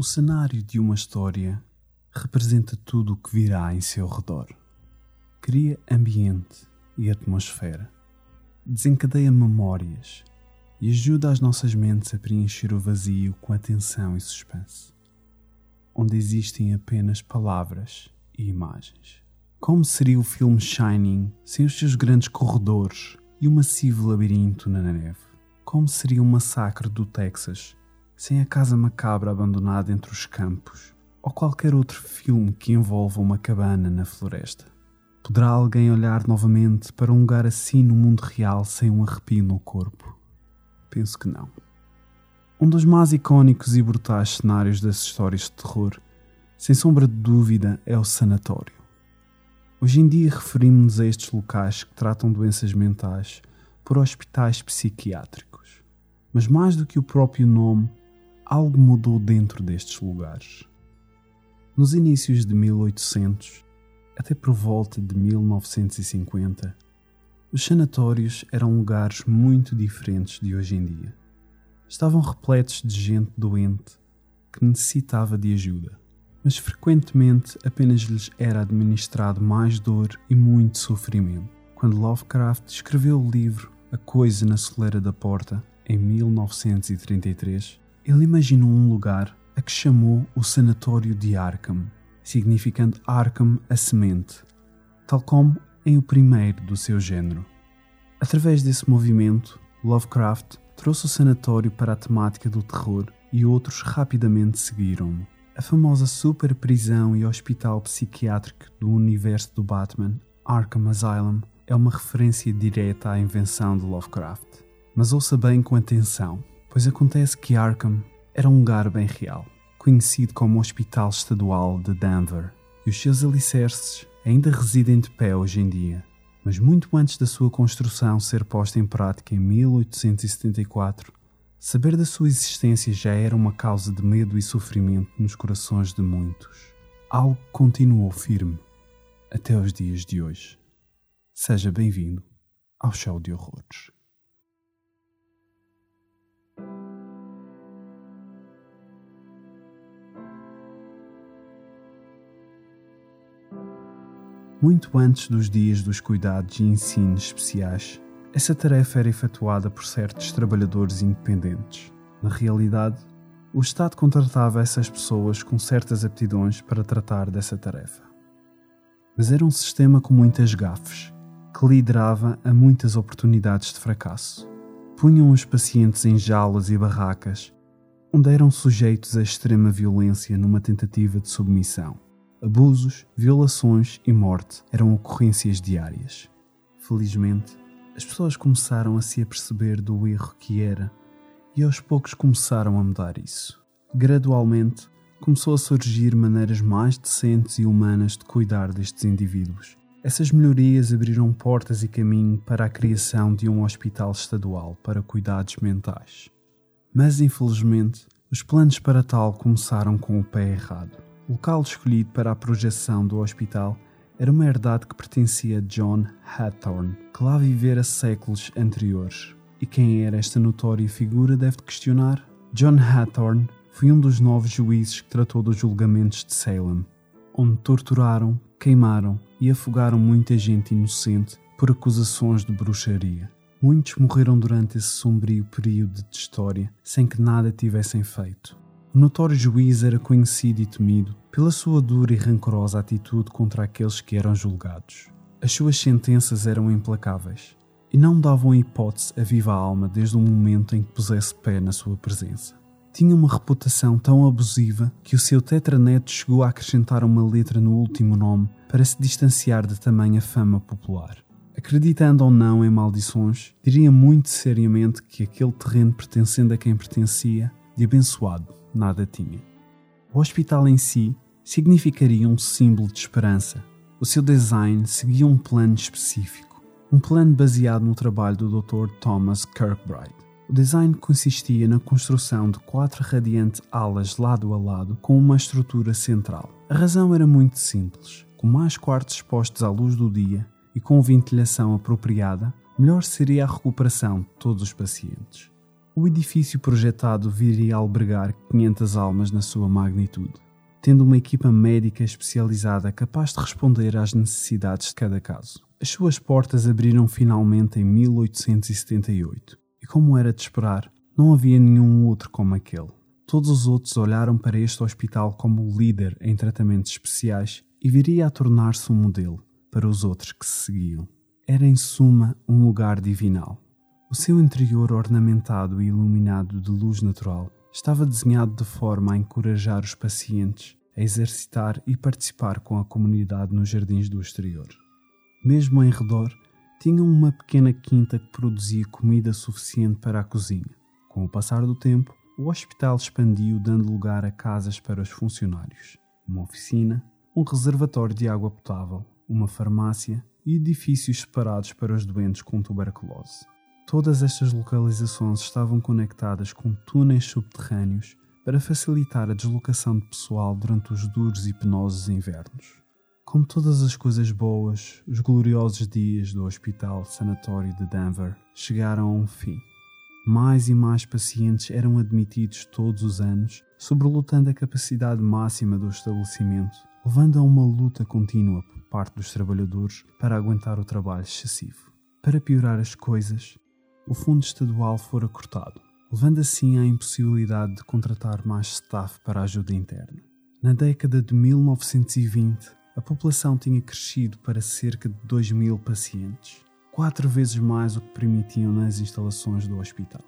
O cenário de uma história representa tudo o que virá em seu redor. Cria ambiente e atmosfera, desencadeia memórias e ajuda as nossas mentes a preencher o vazio com atenção e suspense, onde existem apenas palavras e imagens. Como seria o filme Shining sem os seus grandes corredores e o massivo labirinto na neve? Como seria o massacre do Texas sem a casa macabra abandonada entre os campos, ou qualquer outro filme que envolva uma cabana na floresta. Poderá alguém olhar novamente para um lugar assim no mundo real sem um arrepio no corpo? Penso que não. Um dos mais icónicos e brutais cenários das histórias de terror, sem sombra de dúvida, é o sanatório. Hoje em dia referimos-nos a estes locais que tratam doenças mentais por hospitais psiquiátricos. Mas mais do que o próprio nome, algo mudou dentro destes lugares. Nos inícios de 1800, até por volta de 1950, os sanatórios eram lugares muito diferentes de hoje em dia. Estavam repletos de gente doente que necessitava de ajuda, mas frequentemente apenas lhes era administrado mais dor e muito sofrimento. Quando Lovecraft escreveu o livro A Coisa na Soleira da Porta, em 1933, ele imaginou um lugar a que chamou o Sanatório de Arkham, significando Arkham a semente, tal como em o primeiro do seu género. Através desse movimento, Lovecraft trouxe o sanatório para a temática do terror e outros rapidamente seguiram-no. A famosa super prisão e hospital psiquiátrico do universo do Batman, Arkham Asylum, é uma referência direta à invenção de Lovecraft. Mas ouça bem com atenção pois acontece que Arkham era um lugar bem real, conhecido como Hospital Estadual de Denver, e os seus alicerces ainda residem de pé hoje em dia. Mas muito antes da sua construção ser posta em prática em 1874, saber da sua existência já era uma causa de medo e sofrimento nos corações de muitos. Algo continuou firme até os dias de hoje. Seja bem-vindo ao Show de Horrores. Muito antes dos dias dos cuidados e ensinos especiais, essa tarefa era efetuada por certos trabalhadores independentes. Na realidade, o Estado contratava essas pessoas com certas aptidões para tratar dessa tarefa. Mas era um sistema com muitas gafes, que liderava a muitas oportunidades de fracasso. Punham os pacientes em jaulas e barracas, onde eram sujeitos a extrema violência numa tentativa de submissão Abusos, violações e morte eram ocorrências diárias. Felizmente, as pessoas começaram a se aperceber do erro que era e aos poucos começaram a mudar isso. Gradualmente, começou a surgir maneiras mais decentes e humanas de cuidar destes indivíduos. Essas melhorias abriram portas e caminho para a criação de um hospital estadual para cuidados mentais. Mas, infelizmente, os planos para tal começaram com o pé errado. O local escolhido para a projeção do hospital era uma herdade que pertencia a John Hathorne, que lá vivera séculos anteriores. E quem era esta notória figura deve questionar. John Hathorne foi um dos nove juízes que tratou dos julgamentos de Salem, onde torturaram, queimaram e afogaram muita gente inocente por acusações de bruxaria. Muitos morreram durante esse sombrio período de história sem que nada tivessem feito. O notório juiz era conhecido e temido pela sua dura e rancorosa atitude contra aqueles que eram julgados. As suas sentenças eram implacáveis e não davam hipótese a viva alma desde o momento em que pusesse pé na sua presença. Tinha uma reputação tão abusiva que o seu tetraneto chegou a acrescentar uma letra no último nome para se distanciar de tamanha fama popular. Acreditando ou não em maldições, diria muito seriamente que aquele terreno pertencendo a quem pertencia, de abençoado, nada tinha. O hospital em si significaria um símbolo de esperança. O seu design seguia um plano específico, um plano baseado no trabalho do Dr. Thomas Kirkbride. O design consistia na construção de quatro radiantes alas lado a lado com uma estrutura central. A razão era muito simples. Com mais quartos expostos à luz do dia e com ventilação apropriada, melhor seria a recuperação de todos os pacientes. O edifício projetado viria a albergar 500 almas na sua magnitude, tendo uma equipa médica especializada capaz de responder às necessidades de cada caso. As suas portas abriram finalmente em 1878 e, como era de esperar, não havia nenhum outro como aquele. Todos os outros olharam para este hospital como o líder em tratamentos especiais e viria a tornar-se um modelo para os outros que se seguiam. Era, em suma, um lugar divinal. O seu interior, ornamentado e iluminado de luz natural, estava desenhado de forma a encorajar os pacientes a exercitar e participar com a comunidade nos jardins do exterior. Mesmo em redor, tinham uma pequena quinta que produzia comida suficiente para a cozinha. Com o passar do tempo, o hospital expandiu, dando lugar a casas para os funcionários, uma oficina, um reservatório de água potável, uma farmácia e edifícios separados para os doentes com tuberculose. Todas estas localizações estavam conectadas com túneis subterrâneos para facilitar a deslocação de pessoal durante os duros e penosos invernos. Como todas as coisas boas, os gloriosos dias do Hospital Sanatório de Denver chegaram a um fim. Mais e mais pacientes eram admitidos todos os anos, sobrelutando a capacidade máxima do estabelecimento, levando a uma luta contínua por parte dos trabalhadores para aguentar o trabalho excessivo. Para piorar as coisas, o fundo estadual fora cortado, levando assim à impossibilidade de contratar mais staff para ajuda interna. Na década de 1920, a população tinha crescido para cerca de 2 mil pacientes quatro vezes mais o que permitiam nas instalações do hospital.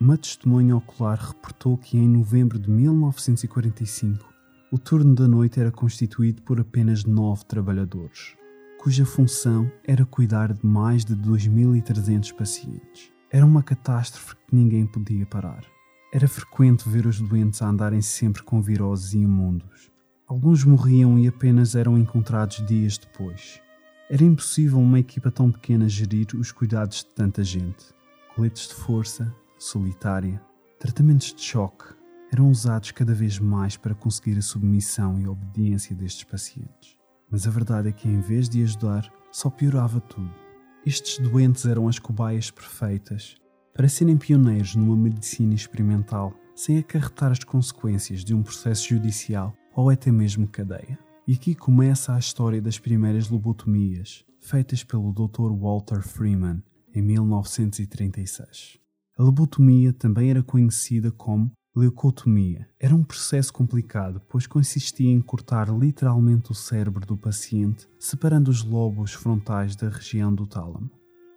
Uma testemunha ocular reportou que em novembro de 1945 o turno da noite era constituído por apenas nove trabalhadores, cuja função era cuidar de mais de 2.300 pacientes. Era uma catástrofe que ninguém podia parar. Era frequente ver os doentes a andarem sempre com viroses imundos. Alguns morriam e apenas eram encontrados dias depois. Era impossível uma equipa tão pequena gerir os cuidados de tanta gente. Coletes de força, solitária, tratamentos de choque eram usados cada vez mais para conseguir a submissão e obediência destes pacientes. Mas a verdade é que, em vez de ajudar, só piorava tudo. Estes doentes eram as cobaias perfeitas para serem pioneiros numa medicina experimental sem acarretar as consequências de um processo judicial ou até mesmo cadeia. E aqui começa a história das primeiras lobotomias, feitas pelo Dr. Walter Freeman em 1936. A lobotomia também era conhecida como leucotomia. Era um processo complicado, pois consistia em cortar literalmente o cérebro do paciente, separando os lobos frontais da região do tálamo.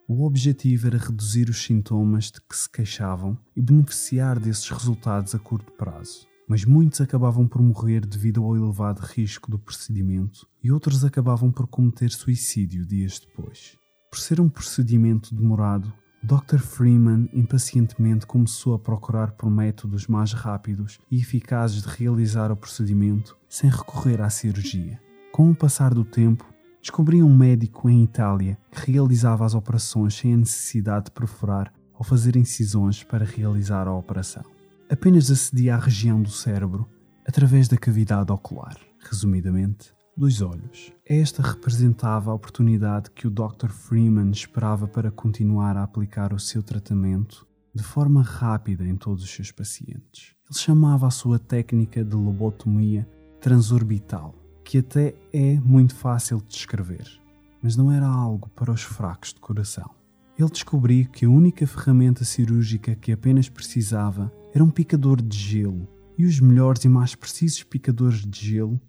O objetivo era reduzir os sintomas de que se queixavam e beneficiar desses resultados a curto prazo mas muitos acabavam por morrer devido ao elevado risco do procedimento e outros acabavam por cometer suicídio dias depois. Por ser um procedimento demorado, Dr. Freeman impacientemente começou a procurar por métodos mais rápidos e eficazes de realizar o procedimento sem recorrer à cirurgia. Com o passar do tempo, descobri um médico em Itália que realizava as operações sem a necessidade de perfurar ou fazer incisões para realizar a operação apenas acedia à região do cérebro através da cavidade ocular, resumidamente, dos olhos. Esta representava a oportunidade que o Dr. Freeman esperava para continuar a aplicar o seu tratamento de forma rápida em todos os seus pacientes. Ele chamava a sua técnica de lobotomia transorbital, que até é muito fácil de descrever, mas não era algo para os fracos de coração. Ele descobriu que a única ferramenta cirúrgica que apenas precisava era um picador de gelo, e os melhores e mais precisos picadores de gelo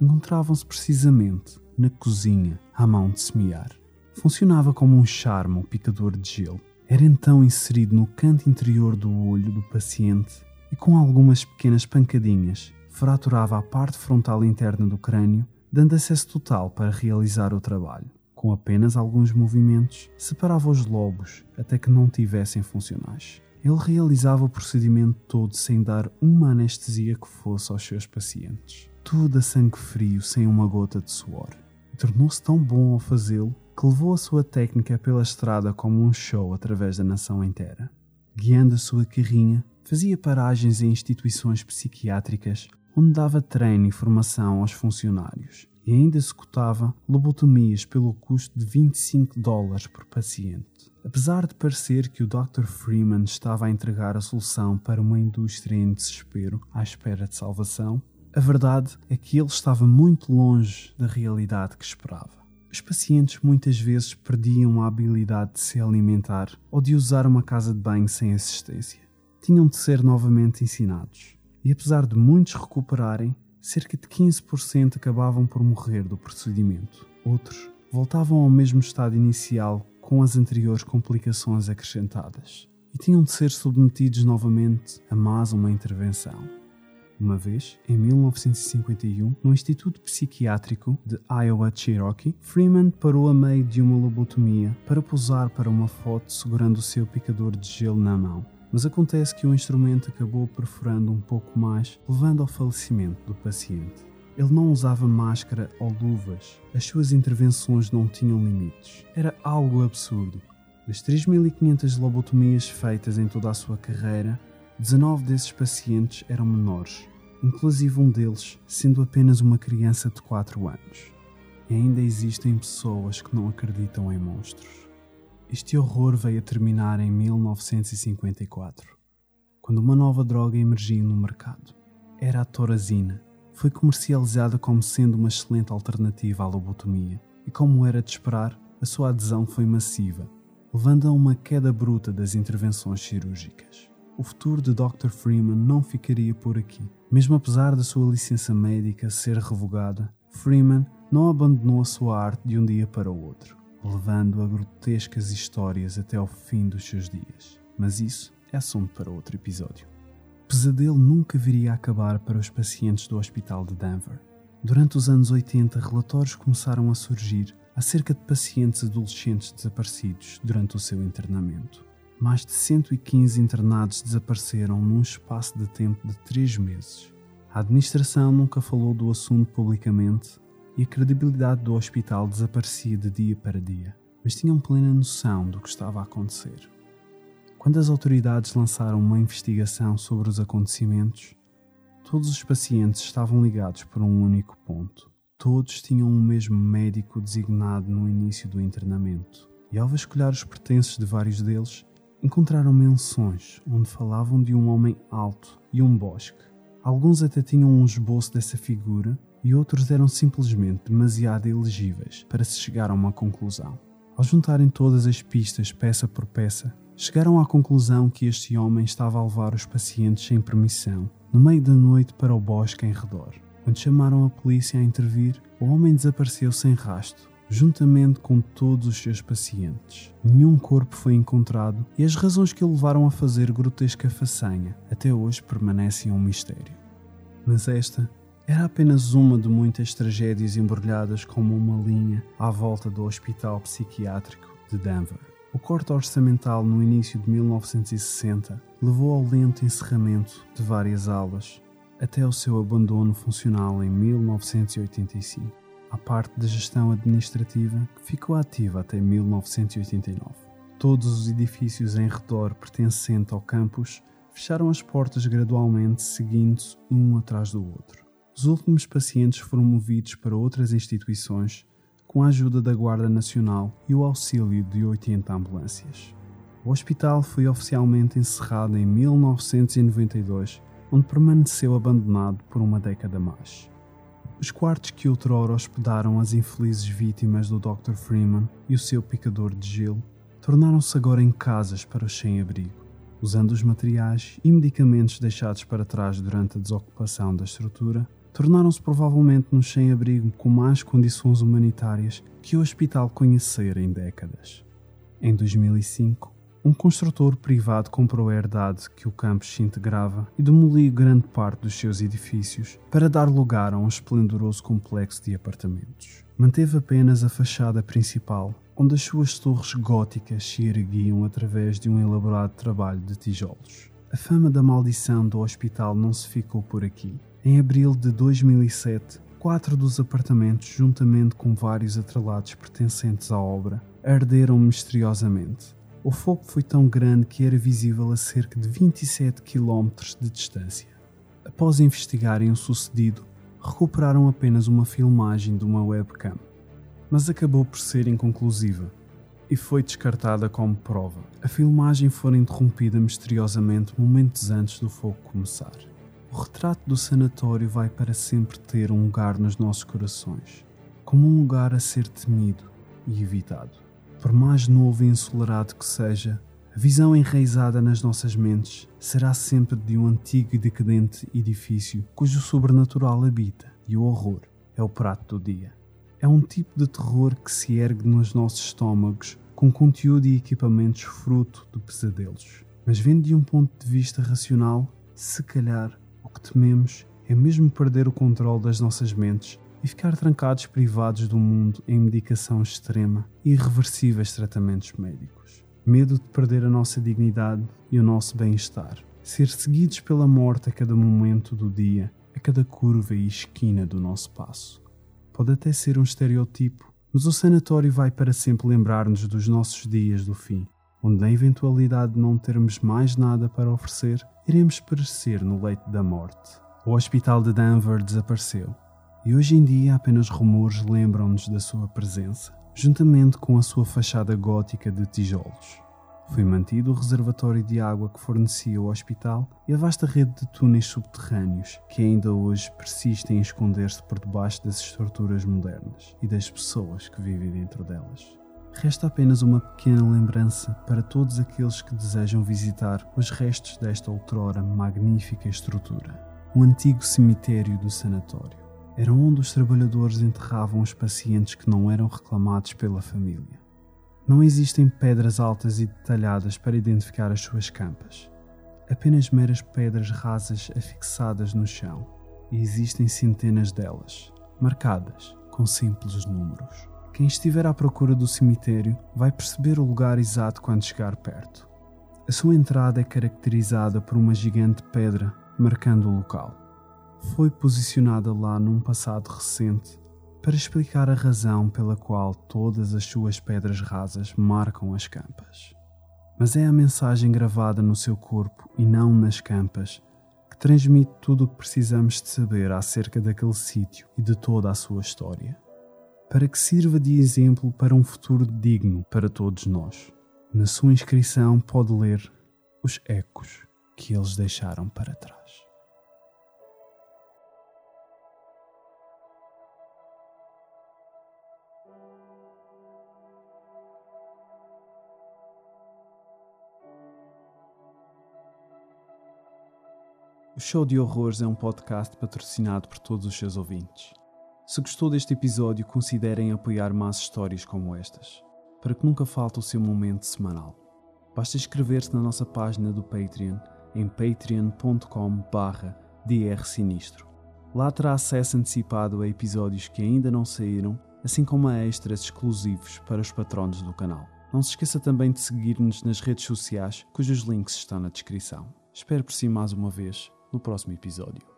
encontravam-se precisamente na cozinha, à mão de semear. Funcionava como um charme o picador de gelo. Era então inserido no canto interior do olho do paciente e, com algumas pequenas pancadinhas, fraturava a parte frontal interna do crânio, dando acesso total para realizar o trabalho. Com apenas alguns movimentos, separava os lobos até que não tivessem funcionais. Ele realizava o procedimento todo sem dar uma anestesia que fosse aos seus pacientes. Tudo a sangue frio, sem uma gota de suor. Tornou-se tão bom ao fazê-lo que levou a sua técnica pela estrada como um show através da nação inteira. Guiando a sua carrinha, fazia paragens em instituições psiquiátricas onde dava treino e formação aos funcionários e ainda executava lobotomias pelo custo de 25 dólares por paciente. Apesar de parecer que o Dr. Freeman estava a entregar a solução para uma indústria em desespero à espera de salvação, a verdade é que ele estava muito longe da realidade que esperava. Os pacientes muitas vezes perdiam a habilidade de se alimentar ou de usar uma casa de banho sem assistência. Tinham de ser novamente ensinados. E apesar de muitos recuperarem, cerca de 15% acabavam por morrer do procedimento. Outros voltavam ao mesmo estado inicial com as anteriores complicações acrescentadas e tinham de ser submetidos novamente a mais uma intervenção. Uma vez, em 1951, no Instituto Psiquiátrico de Iowa Cherokee, Freeman parou a meio de uma lobotomia para posar para uma foto segurando o seu picador de gelo na mão. Mas acontece que o instrumento acabou perfurando um pouco mais, levando ao falecimento do paciente. Ele não usava máscara ou luvas. As suas intervenções não tinham limites. Era algo absurdo. Das 3.500 lobotomias feitas em toda a sua carreira, 19 desses pacientes eram menores, inclusive um deles sendo apenas uma criança de 4 anos. E ainda existem pessoas que não acreditam em monstros. Este horror veio a terminar em 1954, quando uma nova droga emergiu no mercado. Era a torazina, foi comercializada como sendo uma excelente alternativa à lobotomia, e como era de esperar, a sua adesão foi massiva, levando a uma queda bruta das intervenções cirúrgicas. O futuro de Dr. Freeman não ficaria por aqui. Mesmo apesar da sua licença médica ser revogada, Freeman não abandonou a sua arte de um dia para o outro, levando a grotescas histórias até ao fim dos seus dias. Mas isso é assunto para outro episódio pesadelo nunca viria a acabar para os pacientes do Hospital de Denver. Durante os anos 80, relatórios começaram a surgir acerca de pacientes adolescentes desaparecidos durante o seu internamento. Mais de 115 internados desapareceram num espaço de tempo de três meses. A administração nunca falou do assunto publicamente e a credibilidade do hospital desaparecia de dia para dia, mas tinham plena noção do que estava a acontecer. Quando as autoridades lançaram uma investigação sobre os acontecimentos, todos os pacientes estavam ligados por um único ponto. Todos tinham o mesmo médico designado no início do internamento, e ao vasculhar os pertences de vários deles, encontraram menções onde falavam de um homem alto e um bosque. Alguns até tinham um esboço dessa figura e outros eram simplesmente demasiado elegíveis para se chegar a uma conclusão. Ao juntarem todas as pistas peça por peça, chegaram à conclusão que este homem estava a levar os pacientes sem permissão, no meio da noite, para o bosque em redor. Quando chamaram a polícia a intervir, o homem desapareceu sem rasto, juntamente com todos os seus pacientes. Nenhum corpo foi encontrado e as razões que o levaram a fazer grotesca façanha até hoje permanecem um mistério. Mas esta era apenas uma de muitas tragédias embrulhadas como uma linha à volta do Hospital Psiquiátrico de Denver. O corte orçamental no início de 1960 levou ao lento encerramento de várias aulas, até o seu abandono funcional em 1985, a parte da gestão administrativa ficou ativa até 1989. Todos os edifícios em redor pertencentes ao campus fecharam as portas gradualmente, seguindo-se um atrás do outro. Os últimos pacientes foram movidos para outras instituições com a ajuda da Guarda Nacional e o auxílio de 80 ambulâncias. O hospital foi oficialmente encerrado em 1992, onde permaneceu abandonado por uma década mais. Os quartos que outrora hospedaram as infelizes vítimas do Dr. Freeman e o seu picador de gelo tornaram-se agora em casas para os sem-abrigo, usando os materiais e medicamentos deixados para trás durante a desocupação da estrutura tornaram-se provavelmente nos sem-abrigo com mais condições humanitárias que o hospital conhecera em décadas. Em 2005, um construtor privado comprou a herdade que o campus se integrava e demoliu grande parte dos seus edifícios para dar lugar a um esplendoroso complexo de apartamentos. Manteve apenas a fachada principal, onde as suas torres góticas se erguiam através de um elaborado trabalho de tijolos. A fama da maldição do hospital não se ficou por aqui. Em abril de 2007, quatro dos apartamentos, juntamente com vários atrelados pertencentes à obra, arderam misteriosamente. O fogo foi tão grande que era visível a cerca de 27 km de distância. Após investigarem o sucedido, recuperaram apenas uma filmagem de uma webcam, mas acabou por ser inconclusiva e foi descartada como prova. A filmagem foi interrompida misteriosamente momentos antes do fogo começar. O retrato do sanatório vai para sempre ter um lugar nos nossos corações, como um lugar a ser temido e evitado. Por mais novo e ensolarado que seja, a visão enraizada nas nossas mentes será sempre de um antigo e decadente edifício cujo sobrenatural habita e o horror é o prato do dia. É um tipo de terror que se ergue nos nossos estômagos com conteúdo e equipamentos fruto de pesadelos. Mas vendo de um ponto de vista racional, se calhar que tememos é mesmo perder o controle das nossas mentes e ficar trancados privados do mundo em medicação extrema e irreversíveis tratamentos médicos. Medo de perder a nossa dignidade e o nosso bem-estar. Ser seguidos pela morte a cada momento do dia, a cada curva e esquina do nosso passo. Pode até ser um estereotipo, mas o sanatório vai para sempre lembrar-nos dos nossos dias do fim, onde, na eventualidade de não termos mais nada para oferecer, iremos perecer no leito da morte. O hospital de Denver desapareceu, e hoje em dia apenas rumores lembram-nos da sua presença, juntamente com a sua fachada gótica de tijolos. Foi mantido o reservatório de água que fornecia o hospital e a vasta rede de túneis subterrâneos que ainda hoje persistem em esconder-se por debaixo das estruturas modernas e das pessoas que vivem dentro delas. Resta apenas uma pequena lembrança para todos aqueles que desejam visitar os restos desta outrora magnífica estrutura. O antigo cemitério do sanatório. Era onde os trabalhadores enterravam os pacientes que não eram reclamados pela família. Não existem pedras altas e detalhadas para identificar as suas campas. Apenas meras pedras rasas afixadas no chão, e existem centenas delas, marcadas com simples números. Quem estiver à procura do cemitério vai perceber o lugar exato quando chegar perto. A sua entrada é caracterizada por uma gigante pedra marcando o local. Foi posicionada lá num passado recente para explicar a razão pela qual todas as suas pedras rasas marcam as campas. Mas é a mensagem gravada no seu corpo e não nas campas que transmite tudo o que precisamos de saber acerca daquele sítio e de toda a sua história, para que sirva de exemplo para um futuro digno para todos nós. Na sua inscrição pode ler os ecos que eles deixaram para trás. O Show de Horrores é um podcast patrocinado por todos os seus ouvintes. Se gostou deste episódio, considerem apoiar mais histórias como estas, para que nunca falte o seu momento semanal. Basta inscrever-se na nossa página do Patreon em patreon.com drsinistro. Lá terá acesso antecipado a episódios que ainda não saíram, assim como a extras exclusivos para os patronos do canal. Não se esqueça também de seguir-nos nas redes sociais, cujos links estão na descrição. Espero por si mais uma vez no próximo episódio.